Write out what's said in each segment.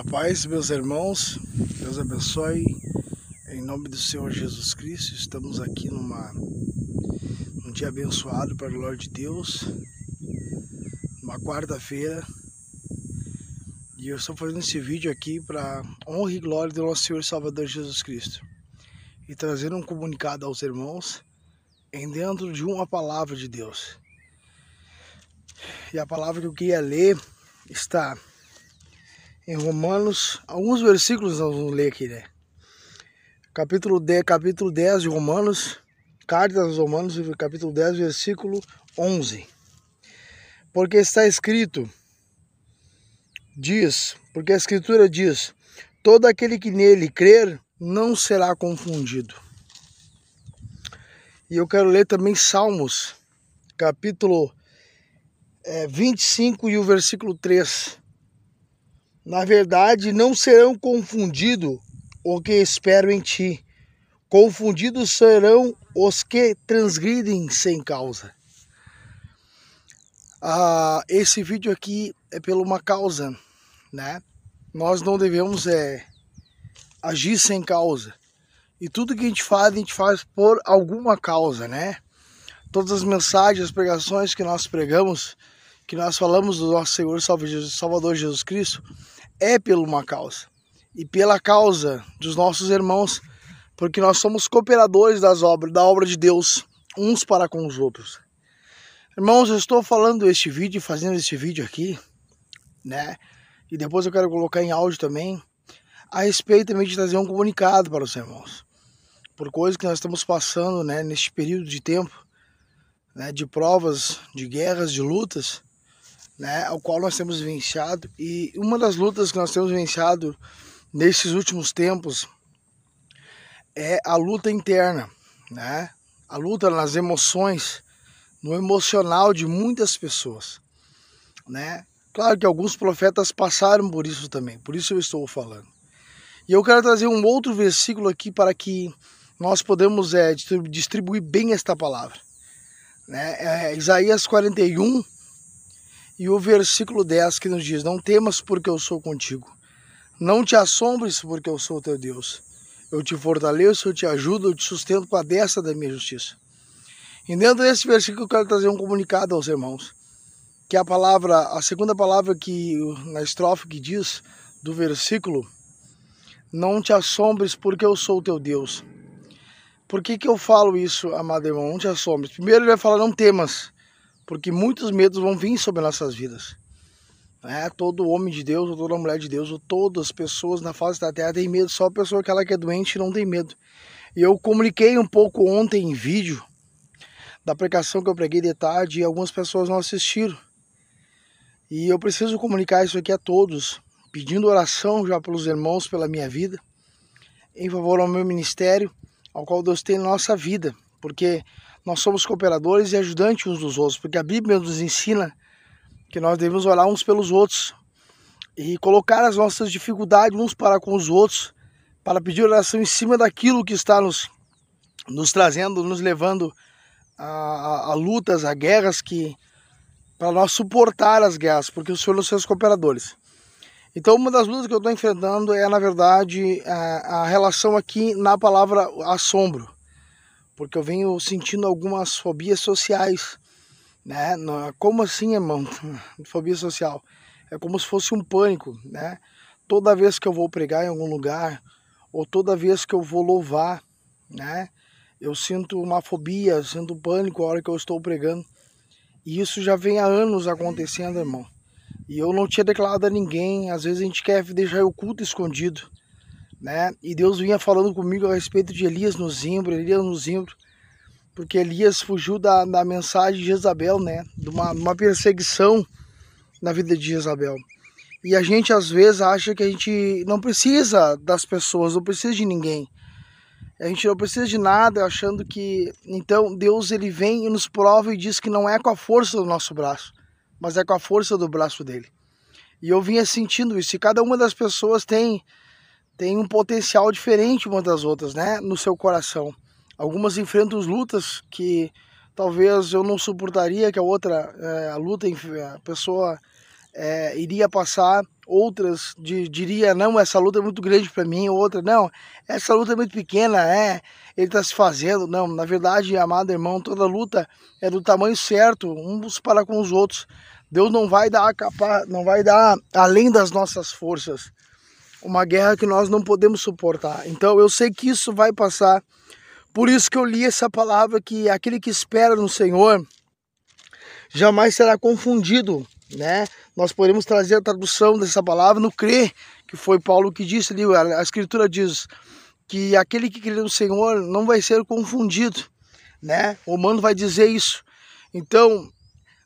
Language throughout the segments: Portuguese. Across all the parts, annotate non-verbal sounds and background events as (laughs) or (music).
A paz, meus irmãos, Deus abençoe. Em nome do Senhor Jesus Cristo, estamos aqui numa, num dia abençoado para a glória de Deus, uma quarta-feira. E eu estou fazendo esse vídeo aqui para honra e glória do nosso Senhor Salvador Jesus Cristo. E trazendo um comunicado aos irmãos em dentro de uma palavra de Deus. E a palavra que eu queria ler está em Romanos, alguns versículos nós vamos ler aqui, né? Capítulo 10, capítulo 10 de Romanos, carta aos Romanos, capítulo 10, versículo 11. Porque está escrito, diz, porque a escritura diz, todo aquele que nele crer não será confundido. E eu quero ler também Salmos, capítulo é, 25 e o versículo 3 na verdade, não serão confundidos o que espero em ti. Confundidos serão os que transgridem sem causa. Ah, esse vídeo aqui é por uma causa, né? Nós não devemos é, agir sem causa. E tudo que a gente faz, a gente faz por alguma causa, né? Todas as mensagens, as pregações que nós pregamos, que nós falamos do nosso Senhor Salvador Jesus Cristo, é pela uma causa e pela causa dos nossos irmãos, porque nós somos cooperadores das obras, da obra de Deus, uns para com os outros. Irmãos, eu estou falando este vídeo, fazendo este vídeo aqui, né? E depois eu quero colocar em áudio também, a respeito também de trazer um comunicado para os irmãos. Por coisas que nós estamos passando, né, neste período de tempo, né, de provas, de guerras, de lutas, né, ao qual nós temos venciado. E uma das lutas que nós temos venciado nesses últimos tempos é a luta interna, né? A luta nas emoções, no emocional de muitas pessoas, né? Claro que alguns profetas passaram por isso também, por isso eu estou falando. E eu quero trazer um outro versículo aqui para que nós podemos é, distribuir bem esta palavra. Né? É Isaías 41, e o versículo 10 que nos diz: Não temas, porque eu sou contigo. Não te assombres, porque eu sou teu Deus. Eu te fortaleço, eu te ajudo, eu te sustento com a destra da minha justiça. E dentro desse versículo eu quero trazer um comunicado aos irmãos. Que a palavra, a segunda palavra que na estrofe que diz do versículo, não te assombres porque eu sou teu Deus. Por que, que eu falo isso, amado irmão? Não te assombres. Primeiro ele vai falar, não temas porque muitos medos vão vir sobre nossas vidas. É, todo homem de Deus, ou toda mulher de Deus, ou todas as pessoas na face da terra têm medo, só a pessoa que ela que é doente não tem medo. E eu comuniquei um pouco ontem em vídeo da pregação que eu preguei de tarde e algumas pessoas não assistiram. E eu preciso comunicar isso aqui a todos, pedindo oração já pelos irmãos, pela minha vida, em favor ao meu ministério, ao qual Deus tem na nossa vida, porque nós somos cooperadores e ajudantes uns dos outros, porque a Bíblia nos ensina que nós devemos orar uns pelos outros e colocar as nossas dificuldades uns para com os outros, para pedir oração em cima daquilo que está nos, nos trazendo, nos levando a, a, a lutas, a guerras que para nós suportar as guerras, porque o Senhor nos fez cooperadores. Então, uma das lutas que eu estou enfrentando é, na verdade, a, a relação aqui na palavra assombro porque eu venho sentindo algumas fobias sociais, né? Como assim, irmão? (laughs) Fobia social. É como se fosse um pânico, né? Toda vez que eu vou pregar em algum lugar, ou toda vez que eu vou louvar, né? Eu sinto uma fobia, sinto um pânico a hora que eu estou pregando. E isso já vem há anos acontecendo, irmão. E eu não tinha declarado a ninguém. Às vezes a gente quer deixar o culto escondido né? E Deus vinha falando comigo a respeito de Elias no Zimbro, Elias no Zimbro, porque Elias fugiu da, da mensagem de Jezabel, né? De uma, uma perseguição na vida de Jezabel. E a gente às vezes acha que a gente não precisa das pessoas, não precisa de ninguém. A gente não precisa de nada, achando que então Deus ele vem e nos prova e diz que não é com a força do nosso braço, mas é com a força do braço dele. E eu vinha sentindo isso. E cada uma das pessoas tem tem um potencial diferente uma das outras, né, no seu coração. Algumas enfrentam lutas que talvez eu não suportaria que a outra, é, a luta, a pessoa é, iria passar, outras de, diria não, essa luta é muito grande para mim, outra não, essa luta é muito pequena, é, ele está se fazendo. Não, na verdade, amado irmão, toda luta é do tamanho certo, uns para com os outros. Deus não vai dar capa, não vai dar além das nossas forças. Uma guerra que nós não podemos suportar. Então eu sei que isso vai passar. Por isso que eu li essa palavra que aquele que espera no Senhor jamais será confundido né? Nós podemos trazer a tradução dessa palavra no crer, que foi Paulo que disse ali, a escritura diz que aquele que crê no Senhor não vai ser confundido, né? O humano vai dizer isso. Então,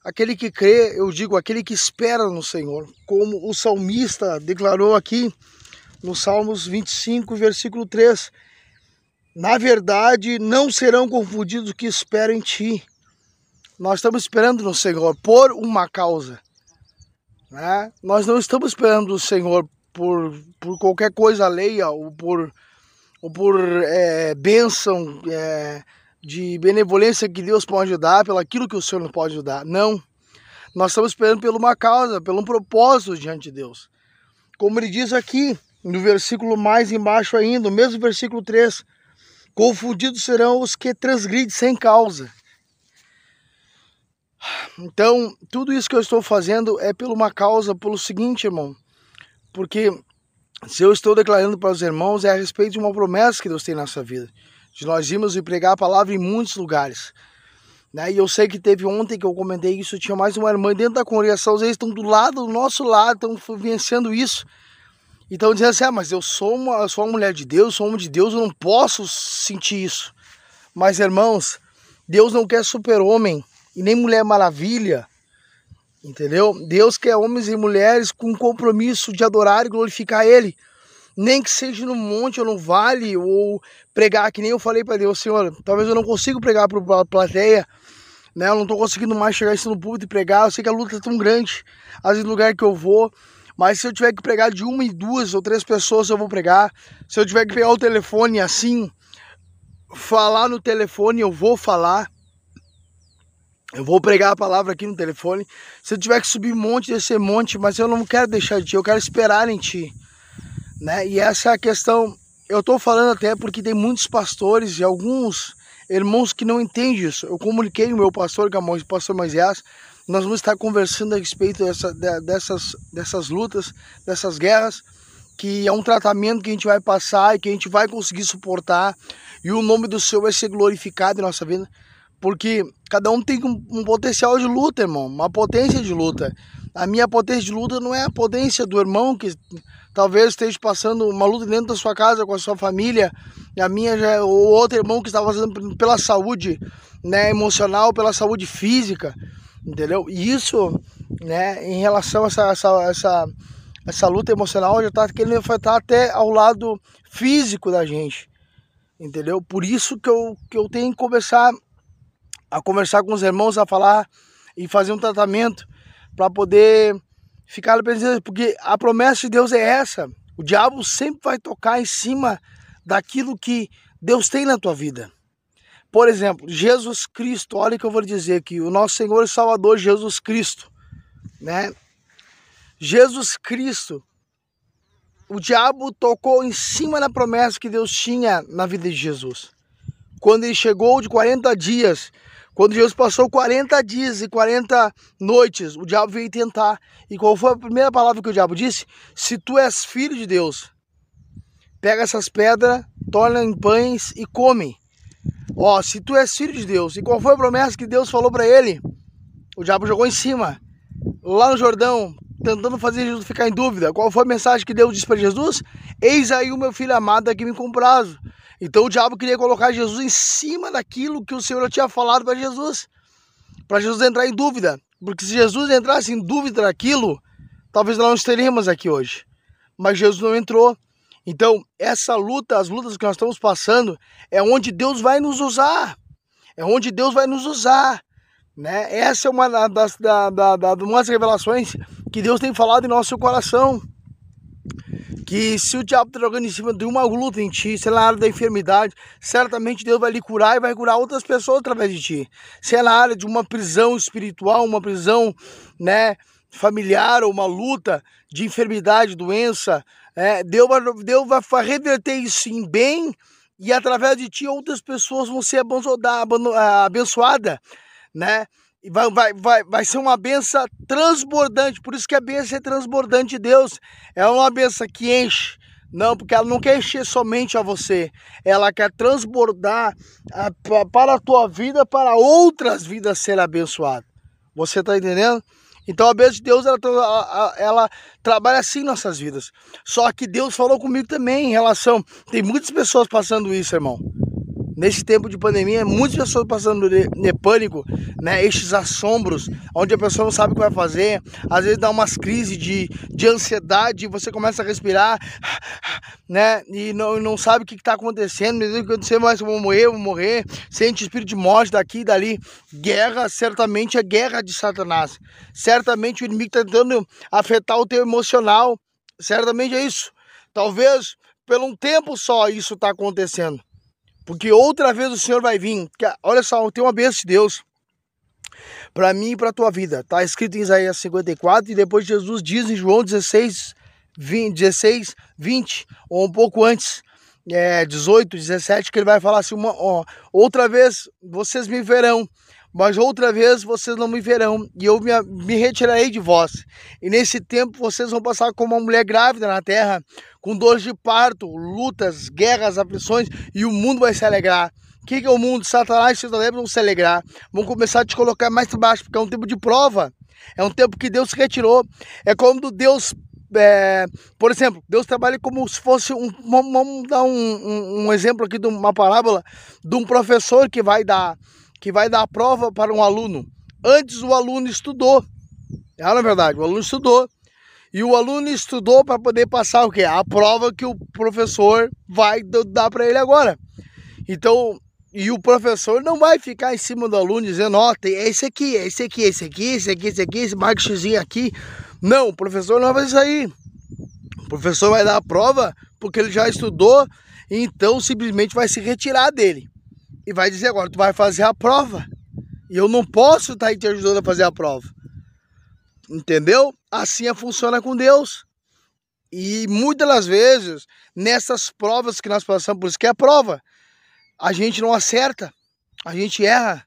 aquele que crê, eu digo, aquele que espera no Senhor, como o salmista declarou aqui no Salmos 25, versículo 3. Na verdade, não serão confundidos os que esperam em ti. Nós estamos esperando no Senhor por uma causa. Né? Nós não estamos esperando o Senhor por, por qualquer coisa alheia ou por, ou por é, bênção é, de benevolência que Deus pode dar, pelo aquilo que o Senhor não pode dar. Não. Nós estamos esperando por uma causa, por um propósito diante de Deus. Como ele diz aqui, no versículo mais embaixo ainda, o mesmo versículo 3. Confundidos serão os que transgridem sem causa. Então, tudo isso que eu estou fazendo é por uma causa, pelo seguinte, irmão. Porque se eu estou declarando para os irmãos é a respeito de uma promessa que Deus tem na nossa vida. De nós irmos e pregar a palavra em muitos lugares. Né? E eu sei que teve ontem que eu comentei isso, tinha mais uma irmã dentro da congregação, eles estão do lado, do nosso lado, estão vencendo isso. Então dizendo assim, ah, mas eu sou uma, eu sou uma mulher de Deus, sou homem de Deus, eu não posso sentir isso. Mas irmãos, Deus não quer super-homem e nem Mulher Maravilha, entendeu? Deus quer homens e mulheres com compromisso de adorar e glorificar Ele, nem que seja no monte ou no vale, ou pregar, que nem eu falei para Deus, Senhor, talvez eu não consiga pregar para a plateia, né? Eu não estou conseguindo mais chegar isso no público e pregar, eu sei que a luta é tão grande, às vezes no lugar que eu vou, mas se eu tiver que pregar de uma e duas ou três pessoas, eu vou pregar. Se eu tiver que pegar o telefone assim, falar no telefone, eu vou falar. Eu vou pregar a palavra aqui no telefone. Se eu tiver que subir monte, descer monte, mas eu não quero deixar de ti, eu quero esperar em ti. Né? E essa é a questão. Eu estou falando até porque tem muitos pastores e alguns irmãos que não entendem isso. Eu comuniquei o meu pastor, que é o pastor Moisés. Nós vamos estar conversando a respeito dessa, dessas, dessas lutas, dessas guerras, que é um tratamento que a gente vai passar e que a gente vai conseguir suportar. E o nome do Senhor vai ser glorificado em nossa vida. Porque cada um tem um, um, potencial de luta, irmão, uma potência de luta. A minha potência de luta não é a potência do irmão que talvez esteja passando uma luta dentro da sua casa com a sua família. E a minha já é o outro irmão que está passando pela saúde, né, emocional, pela saúde física, entendeu? E isso, né, em relação a essa, essa, essa, essa luta emocional já está querendo afetar até ao lado físico da gente, entendeu? Por isso que eu, que eu tenho que conversar a conversar com os irmãos, a falar e fazer um tratamento para poder ficar pensando, porque a promessa de Deus é essa. O diabo sempre vai tocar em cima daquilo que Deus tem na tua vida. Por exemplo, Jesus Cristo, olha o que eu vou dizer aqui, o nosso Senhor e Salvador Jesus Cristo, né? Jesus Cristo, o diabo tocou em cima da promessa que Deus tinha na vida de Jesus. Quando ele chegou de 40 dias quando Jesus passou 40 dias e 40 noites, o diabo veio tentar. E qual foi a primeira palavra que o diabo disse? Se tu és filho de Deus, pega essas pedras, torna em pães e come. Ó, se tu és filho de Deus. E qual foi a promessa que Deus falou para ele? O diabo jogou em cima, lá no Jordão, tentando fazer Jesus ficar em dúvida. Qual foi a mensagem que Deus disse para Jesus? Eis aí o meu filho amado aqui me comprazo. Então o diabo queria colocar Jesus em cima daquilo que o Senhor tinha falado para Jesus, para Jesus entrar em dúvida. Porque se Jesus entrasse em dúvida daquilo, talvez não estaríamos aqui hoje. Mas Jesus não entrou. Então, essa luta, as lutas que nós estamos passando, é onde Deus vai nos usar. É onde Deus vai nos usar. Né? Essa é uma das, da, da, da, das revelações que Deus tem falado em nosso coração que se o diabo está jogando em cima de uma luta em ti, se é na área da enfermidade, certamente Deus vai lhe curar e vai curar outras pessoas através de ti. Se é na área de uma prisão espiritual, uma prisão, né, familiar ou uma luta de enfermidade, doença, é, Deus, vai, vai reverter isso em bem e através de ti outras pessoas vão ser abençoadas, né? E vai, vai, vai, vai ser uma benção transbordante, por isso que a benção é transbordante de Deus. É uma benção que enche, não, porque ela não quer encher somente a você, ela quer transbordar a, para a tua vida, para outras vidas serem abençoadas. Você está entendendo? Então a bênção de Deus, ela, ela, trabalha assim nossas vidas. Só que Deus falou comigo também em relação... Tem muitas pessoas passando isso, irmão nesse tempo de pandemia, muitas pessoas passando de, de, pânico, né? Estes assombros, onde a pessoa não sabe o que vai fazer, às vezes dá umas crises de, de ansiedade, você começa a respirar, né? E não, não sabe o que está acontecendo, o que acontecer, mas eu vou morrer, vou morrer, sente espírito de morte daqui e dali. Guerra, certamente é guerra de Satanás. Certamente o inimigo está tentando afetar o teu emocional. Certamente é isso. Talvez por um tempo só isso está acontecendo. Porque outra vez o Senhor vai vir. Olha só, tem uma bênção de Deus para mim e para a tua vida. Está escrito em Isaías 54 e depois Jesus diz em João 16, 20, 16, 20, ou um pouco antes, é, 18, 17, que ele vai falar assim, uma, ó, outra vez vocês me verão, mas outra vez vocês não me verão, e eu me, me retirarei de vós. E nesse tempo vocês vão passar como uma mulher grávida na terra, com dores de parto, lutas, guerras, aflições, e o mundo vai se alegrar. O que, que é o mundo? Satanás e seus adeptos vão se alegrar, vão começar a te colocar mais para baixo, porque é um tempo de prova. É um tempo que Deus se retirou. É quando Deus é, por exemplo, Deus trabalha como se fosse um. Vamos dar um, um, um, exemplo aqui de uma parábola de um professor que vai dar que vai dar a prova para um aluno. Antes o aluno estudou. É na verdade, o aluno estudou. E o aluno estudou para poder passar o quê? A prova que o professor vai dar para ele agora. Então, e o professor não vai ficar em cima do aluno dizendo, ó, oh, esse aqui, esse aqui, esse aqui, esse aqui, esse aqui, esse xizinho aqui. Não, o professor não vai aí. O professor vai dar a prova porque ele já estudou, então simplesmente vai se retirar dele e vai dizer agora, tu vai fazer a prova. E eu não posso estar aí te ajudando a fazer a prova. Entendeu? Assim é, funciona com Deus. E muitas das vezes, nessas provas que nós passamos, por isso que é a prova, a gente não acerta, a gente erra.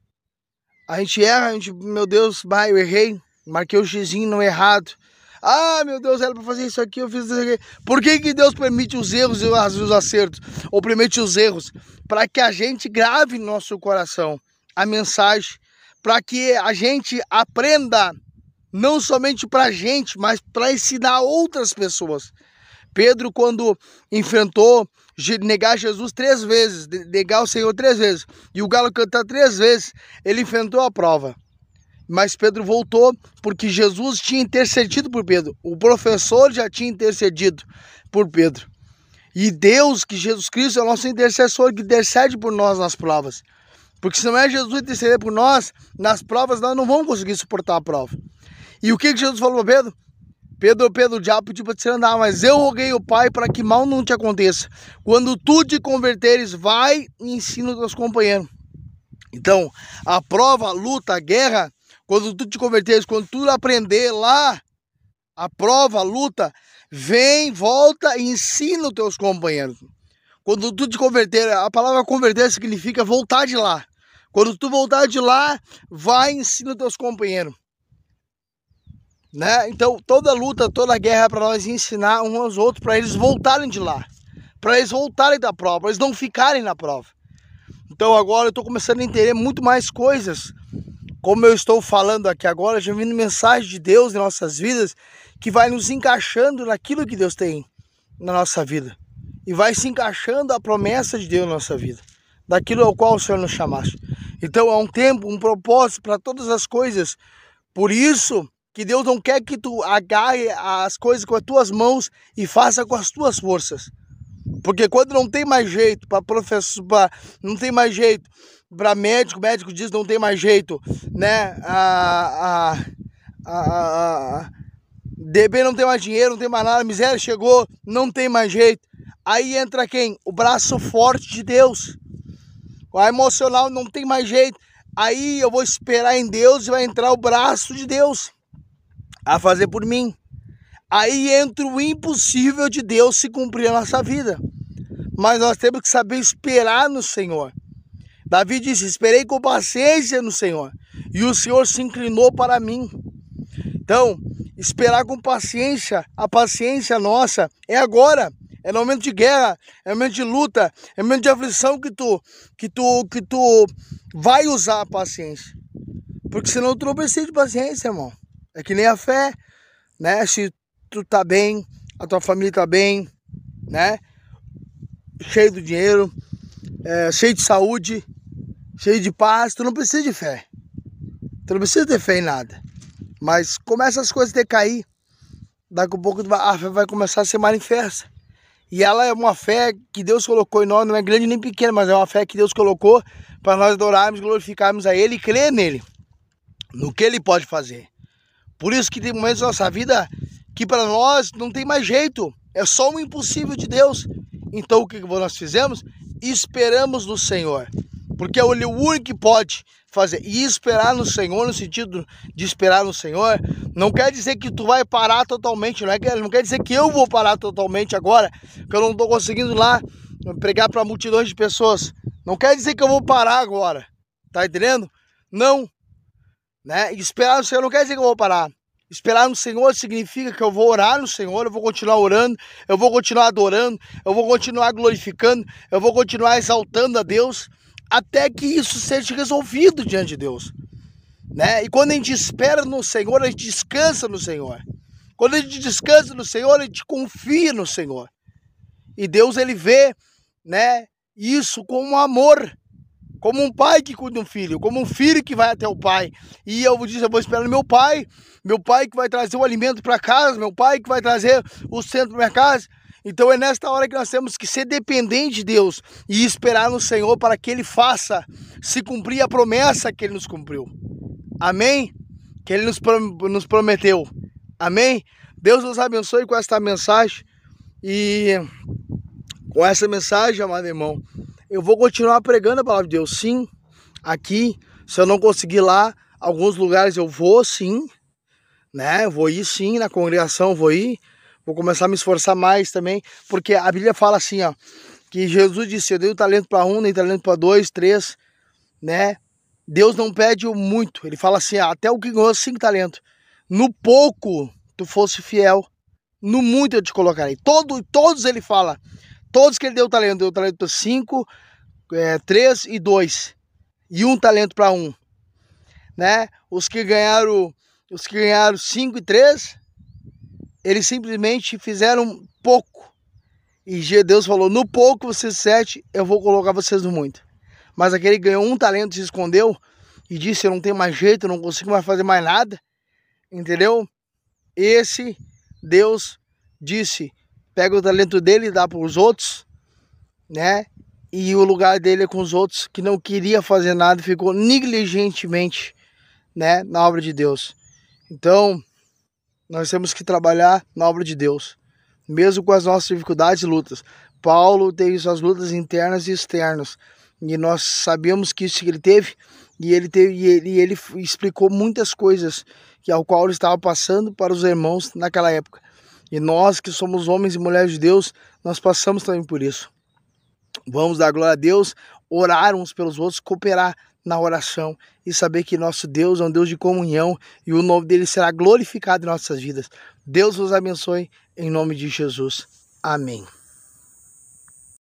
A gente erra, a gente, meu Deus, vai, eu errei, marquei o xizinho não errado. Ah, meu Deus, era para fazer isso aqui, eu fiz isso aqui. Por que, que Deus permite os erros e os acertos? Ou permite os erros? Para que a gente grave no nosso coração a mensagem, para que a gente aprenda, não somente para a gente, mas para ensinar outras pessoas. Pedro, quando enfrentou negar Jesus três vezes, negar o Senhor três vezes, e o galo cantar três vezes, ele enfrentou a prova. Mas Pedro voltou porque Jesus tinha intercedido por Pedro. O professor já tinha intercedido por Pedro. E Deus, que Jesus Cristo é o nosso intercessor, que intercede por nós nas provas. Porque se não é Jesus interceder por nós, nas provas nós não vamos conseguir suportar a prova. E o que, que Jesus falou para Pedro? Pedro, Pedro, o diabo pediu para te andar, mas eu roguei o Pai para que mal não te aconteça. Quando tu te converteres, vai e ensina os teus companheiros. Então, a prova, a luta, a guerra, quando tu te converteres, quando tu aprender lá a prova, a luta, vem, volta e ensina os teus companheiros. Quando tu te converter, a palavra converter significa voltar de lá. Quando tu voltar de lá, vai e ensina os teus companheiros. Né? Então, toda luta, toda guerra é para nós ensinar uns aos outros, para eles voltarem de lá. Para eles voltarem da prova, para eles não ficarem na prova. Então agora eu estou começando a entender muito mais coisas como eu estou falando aqui agora, já vindo mensagem de Deus em nossas vidas, que vai nos encaixando naquilo que Deus tem na nossa vida. E vai se encaixando a promessa de Deus na nossa vida, daquilo ao qual o Senhor nos chamaste. Então há um tempo, um propósito para todas as coisas. Por isso que Deus não quer que tu agarre as coisas com as tuas mãos e faça com as tuas forças. Porque quando não tem mais jeito para professor, pra, não tem mais jeito para médico, médico diz não tem mais jeito, né? A, a, a, a, DB não tem mais dinheiro, não tem mais nada, miséria chegou, não tem mais jeito. Aí entra quem? O braço forte de Deus. O emocional não tem mais jeito. Aí eu vou esperar em Deus e vai entrar o braço de Deus. a fazer por mim. Aí entra o impossível de Deus se cumprir na nossa vida. Mas nós temos que saber esperar no Senhor. Davi disse: Esperei com paciência no Senhor, e o Senhor se inclinou para mim. Então, esperar com paciência, a paciência nossa é agora. É no momento de guerra, é no momento de luta, é no momento de aflição que tu, que tu, que tu vai usar a paciência. Porque senão tu não precisa de paciência, irmão. É que nem a fé, né? Se tu tá bem, a tua família tá bem, né? Cheio do dinheiro, é, cheio de saúde, cheio de paz, tu não precisa de fé. Tu não precisa ter fé em nada. Mas começa as coisas a decair, daqui a pouco a fé vai começar a ser manifesta. E ela é uma fé que Deus colocou em nós, não é grande nem pequena, mas é uma fé que Deus colocou para nós adorarmos, glorificarmos a Ele e crer nele, no que Ele pode fazer. Por isso que tem momentos da nossa vida que para nós não tem mais jeito, é só um impossível de Deus. Então o que nós fizemos? Esperamos no Senhor porque é o único que pode fazer. E esperar no Senhor, no sentido de esperar no Senhor, não quer dizer que tu vai parar totalmente, não, é não quer dizer que eu vou parar totalmente agora, que eu não estou conseguindo lá pregar para multidões de pessoas. Não quer dizer que eu vou parar agora, tá entendendo? Não. Né? Esperar no Senhor não quer dizer que eu vou parar. Esperar no Senhor significa que eu vou orar no Senhor, eu vou continuar orando, eu vou continuar adorando, eu vou continuar glorificando, eu vou continuar exaltando a Deus, até que isso seja resolvido diante de Deus. Né? E quando a gente espera no Senhor, a gente descansa no Senhor. Quando a gente descansa no Senhor, a gente confia no Senhor. E Deus ele vê, né, isso como um amor, como um pai que cuida de um filho, como um filho que vai até o pai. E eu dizer, eu vou esperar no meu pai, meu pai que vai trazer o alimento para casa, meu pai que vai trazer o centro para minha casa. Então é nesta hora que nós temos que ser dependentes de Deus e esperar no Senhor para que Ele faça se cumprir a promessa que Ele nos cumpriu. Amém? Que Ele nos, nos prometeu. Amém? Deus nos abençoe com esta mensagem e com essa mensagem, amado irmão, eu vou continuar pregando a palavra de Deus. Sim, aqui, se eu não conseguir lá, alguns lugares eu vou sim, né? vou ir sim, na congregação vou ir Vou começar a me esforçar mais também, porque a Bíblia fala assim, ó, que Jesus disse: Eu dei o talento para um, nem talento para dois, três, né? Deus não pede muito. Ele fala assim: até o que ganhou cinco talentos. No pouco tu fosse fiel, no muito eu te colocarei. Todo, todos ele fala. Todos que ele deu talento, deu talento para cinco, é, três e dois. E um talento para um. Né? Os que ganharam, os que ganharam cinco e três, eles simplesmente fizeram pouco. E Deus falou: no pouco vocês sete, eu vou colocar vocês no muito. Mas aquele ganhou um talento, se escondeu e disse: Eu não tenho mais jeito, eu não consigo mais fazer mais nada. Entendeu? Esse Deus disse: pega o talento dele e dá para os outros, né? E o lugar dele é com os outros que não queria fazer nada, ficou negligentemente, né, na obra de Deus. Então, nós temos que trabalhar na obra de Deus, mesmo com as nossas dificuldades e lutas. Paulo teve suas lutas internas e externas, e nós sabemos que isso que ele teve, e ele teve e ele, e ele explicou muitas coisas que ao qual ele estava passando para os irmãos naquela época. E nós que somos homens e mulheres de Deus, nós passamos também por isso. Vamos dar glória a Deus, orar uns pelos outros, cooperar na oração e saber que nosso Deus é um Deus de comunhão e o nome dele será glorificado em nossas vidas. Deus vos abençoe em nome de Jesus. Amém.